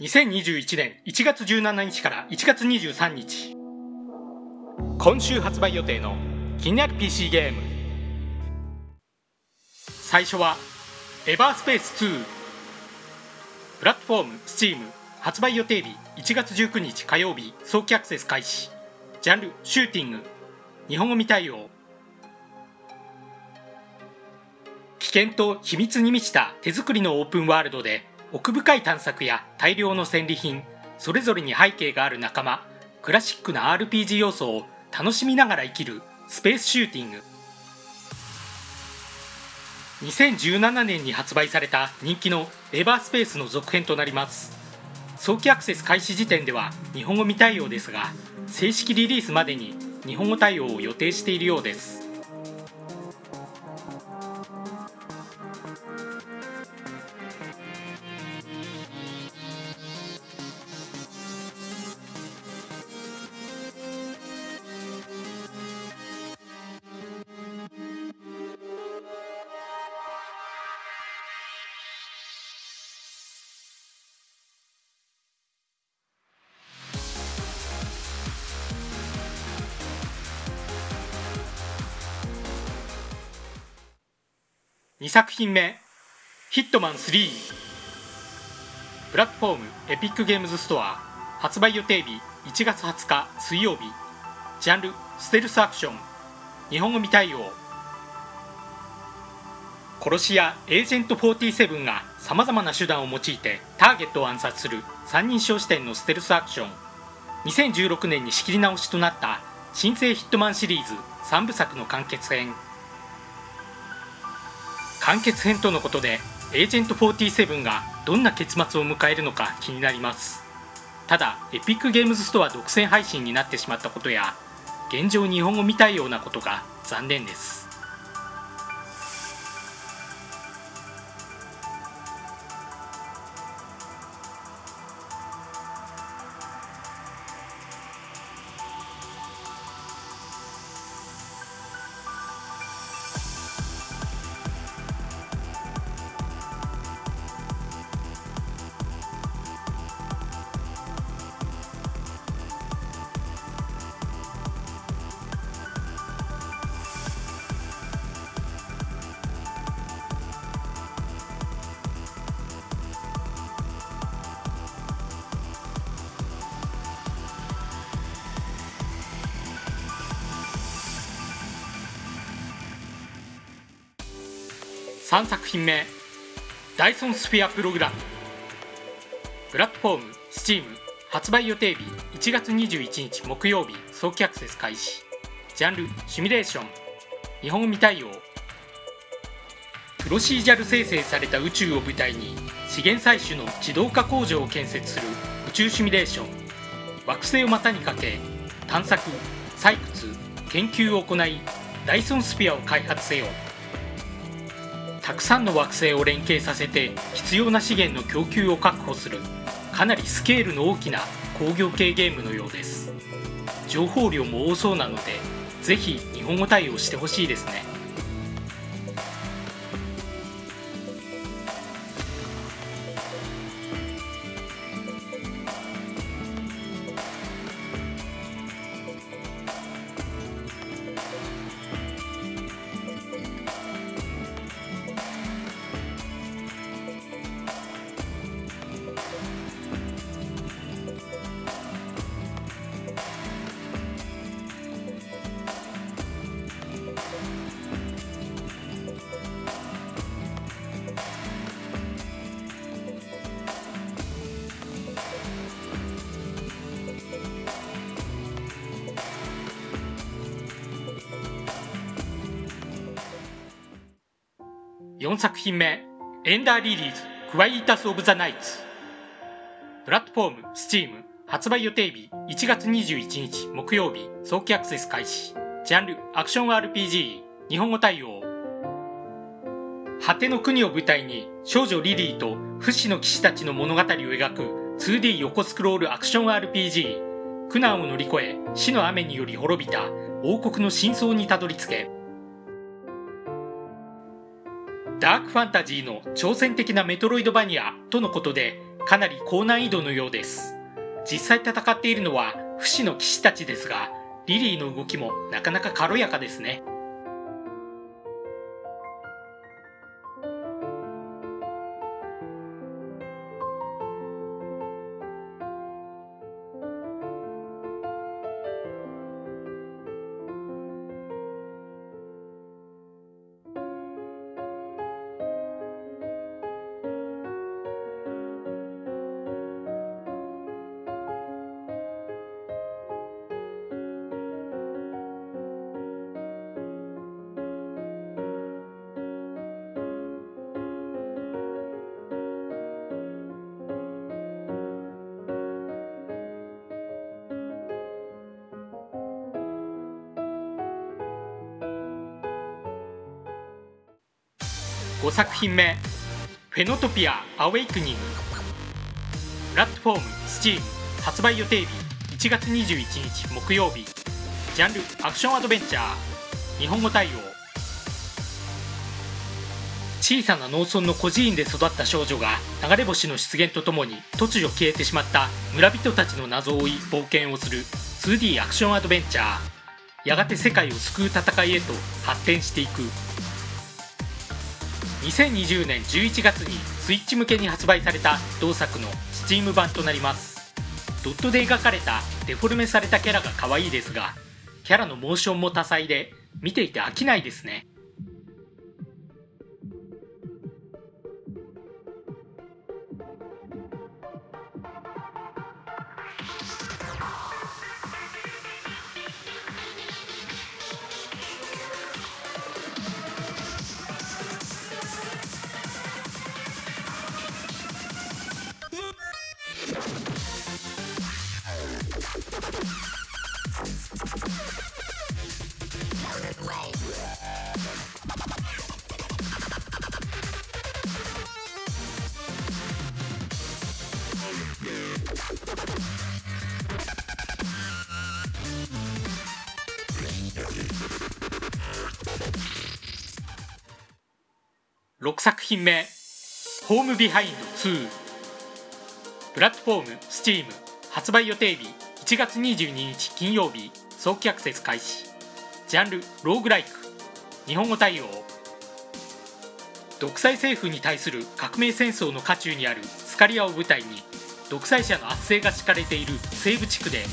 2021年1月17日から1月23日。今週発売予定の気になる PC ゲーム。最初はエバースペース2プラットフォーム Steam 発売予定日1月19日火曜日早期アクセス開始。ジャンルシューティング。日本語未対応。危険と秘密に満ちた手作りのオープンワールドで奥深い探索や大量の戦利品それぞれに背景がある仲間クラシックな RPG 要素を楽しみながら生きるスペースシューティング。2017年に発売された人気のエバースペースの続編となります。早期アクセス開始時点では日本語未対応ですが正式リリースまでに日本語対応を予定しているようです。2作品目「ヒットマン3」プラットフォームエピックゲームズストア。発売予定日1月20日水曜日。ジャンルステルスアクション。日本語未対応。殺し屋エージェント47がさまざまな手段を用いてターゲットを暗殺する三人称視点のステルスアクション。2016年に仕切り直しとなった新生ヒットマンシリーズ3部作の完結編。完結編とのことでエージェント47がどんな結末を迎えるのか気になります。ただエピックゲームズストア独占配信になってしまったことや現状日本語見たいようなことが残念です。3作品目ダイソンスフィアプログラム。プラットフォーム Steam 発売予定日1月21日木曜日早期アクセス開始。ジャンルシミュレーション。日本未対応。プロシージャル生成された宇宙を舞台に資源採取の自動化工場を建設する宇宙シミュレーション。惑星を股にかけ探索採掘研究を行いダイソンスフィアを開発せよ。たくさんの惑星を連携させて必要な資源の供給を確保するかなりスケールの大きな工業系ゲームのようです。情報量も多そうなのでぜひ日本語対応してほしいですね。4作品目エンダーリリーズクワイータス・オブ・ザ・ナイツ。プラットフォーム Steam 発売予定日1月21日木曜日早期アクセス開始。ジャンルアクション RPG 日本語対応。果ての国を舞台に少女リリーと不死の騎士たちの物語を描く 2D 横スクロールアクション RPG 苦難を乗り越え死の雨により滅びた王国の真相にたどり着けダークファンタジーの挑戦的なメトロイドバニアとのことでかなり高難易度のようです。実際戦っているのは不死の騎士たちですがリリーの動きもなかなか軽やかですね。5作品目「フェノトピア・アウェイクニング」プラットフォーム STEAM 発売予定日1月21日木曜日。ジャンルアクションアドベンチャー。日本語対応。小さな農村の孤児院で育った少女が流れ星の出現とともに突如消えてしまった村人たちの謎を追い冒険をする 2D アクションアドベンチャー。やがて世界を救う戦いへと発展していく。2020年11月にスイッチ向けに発売された同作の Steam 版となります。ドットで描かれたデフォルメされたキャラが可愛いですがキャラのモーションも多彩で見ていて飽きないですね。6作品目「ホームビハインド2」プラットフォーム STEAM 発売予定日1月22日金曜日。早期アクセス開始。ジャンルローグライク。日本語対応。独裁政府に対する革命戦争の渦中にあるスカリアを舞台に独裁者の圧政が敷かれている西部地区で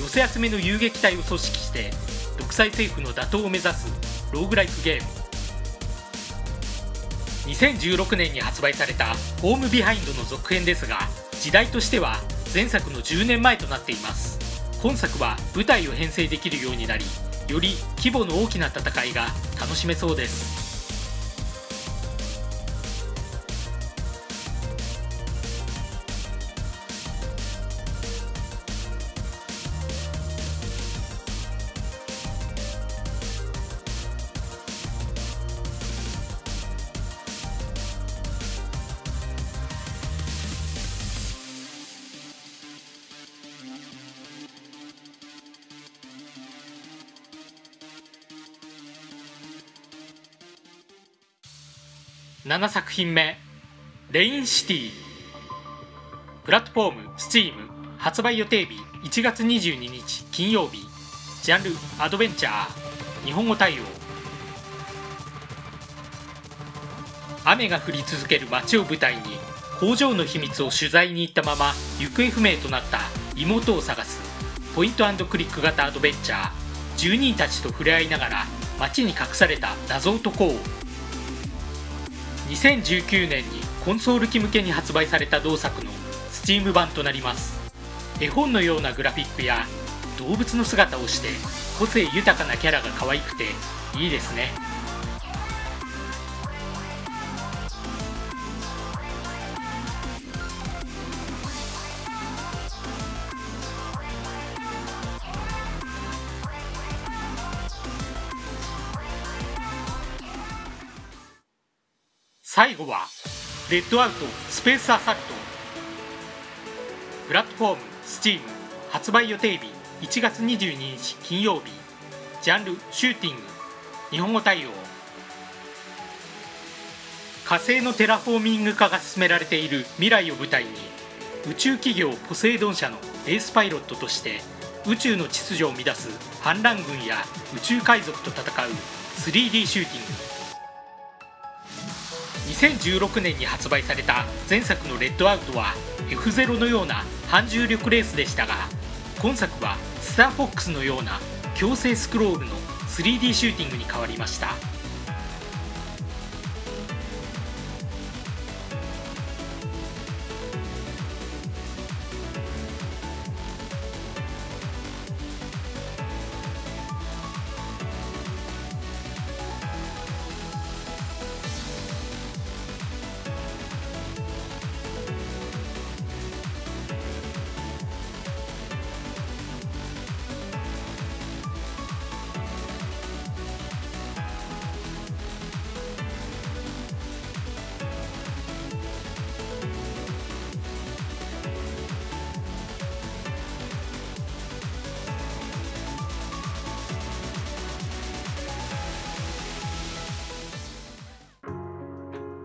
寄せ集めの遊撃隊を組織して独裁政府の打倒を目指すローグライクゲーム。2016年に発売された「ホームビハインド」の続編ですが時代としては前作の10年前となっています。今作は舞台を編成できるようになりより規模の大きな戦いが楽しめそうです。7作品目「レインシティ」プラットフォーム STEAM 発売予定日1月22日金曜日。ジャンルアドベンチャー。日本語対応。雨が降り続ける街を舞台に工場の秘密を取材に行ったまま行方不明となった妹を探す。ポイントクリック型アドベンチャー。住人たちと触れ合いながら街に隠された謎を解こう。2019年にコンソール機向けに発売された同作の Steam 版となります。絵本のようなグラフィックや動物の姿をして個性豊かなキャラが可愛くていいですね。Redout: Space Assault。プラットフォーム STEAM 発売予定日1月22日金曜日。ジャンルシューティング日本語対応。火星のテラフォーミング化が進められている未来を舞台に宇宙企業ポセイドン社のエースパイロットとして宇宙の秩序を乱す反乱軍や宇宙海賊と戦う 3D シューティング。2016年に発売された前作のレッドアウトは F0 のような反重力レースでしたが今作はスターフォックスのような強制スクロールの 3D シューティングに変わりました。